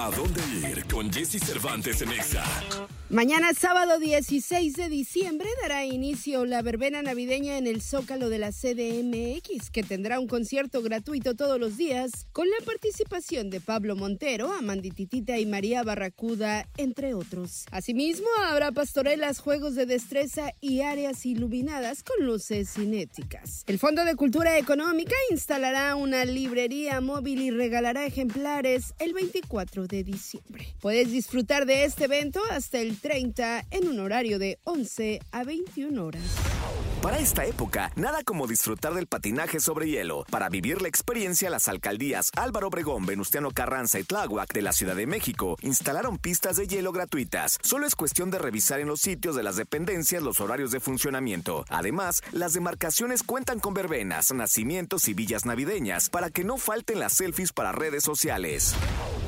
¿A dónde ir con Jesse Cervantes en Exa? Mañana sábado 16 de diciembre dará inicio la verbena navideña en el Zócalo de la CDMX, que tendrá un concierto gratuito todos los días con la participación de Pablo Montero, Amandititita y María Barracuda, entre otros. Asimismo, habrá pastorelas, juegos de destreza y áreas iluminadas con luces cinéticas. El Fondo de Cultura Económica instalará una librería móvil y regalará ejemplares el 24 de diciembre. Puedes disfrutar de este evento hasta el 30 en un horario de 11 a 21 horas. Para esta época, nada como disfrutar del patinaje sobre hielo. Para vivir la experiencia, las alcaldías Álvaro Obregón, Venustiano Carranza y Tláhuac de la Ciudad de México instalaron pistas de hielo gratuitas. Solo es cuestión de revisar en los sitios de las dependencias los horarios de funcionamiento. Además, las demarcaciones cuentan con verbenas, nacimientos y villas navideñas para que no falten las selfies para redes sociales.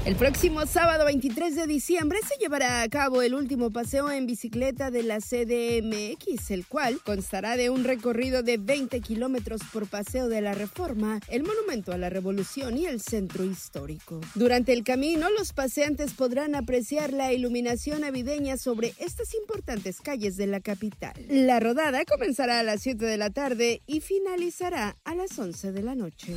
El próximo sábado 23 de diciembre se llevará a cabo el último paseo en bicicleta de la CDMX, el cual constará de un recorrido de 20 kilómetros por paseo de la Reforma, el Monumento a la Revolución y el Centro Histórico. Durante el camino, los paseantes podrán apreciar la iluminación navideña sobre estas importantes calles de la capital. La rodada comenzará a las 7 de la tarde y finalizará a las 11 de la noche.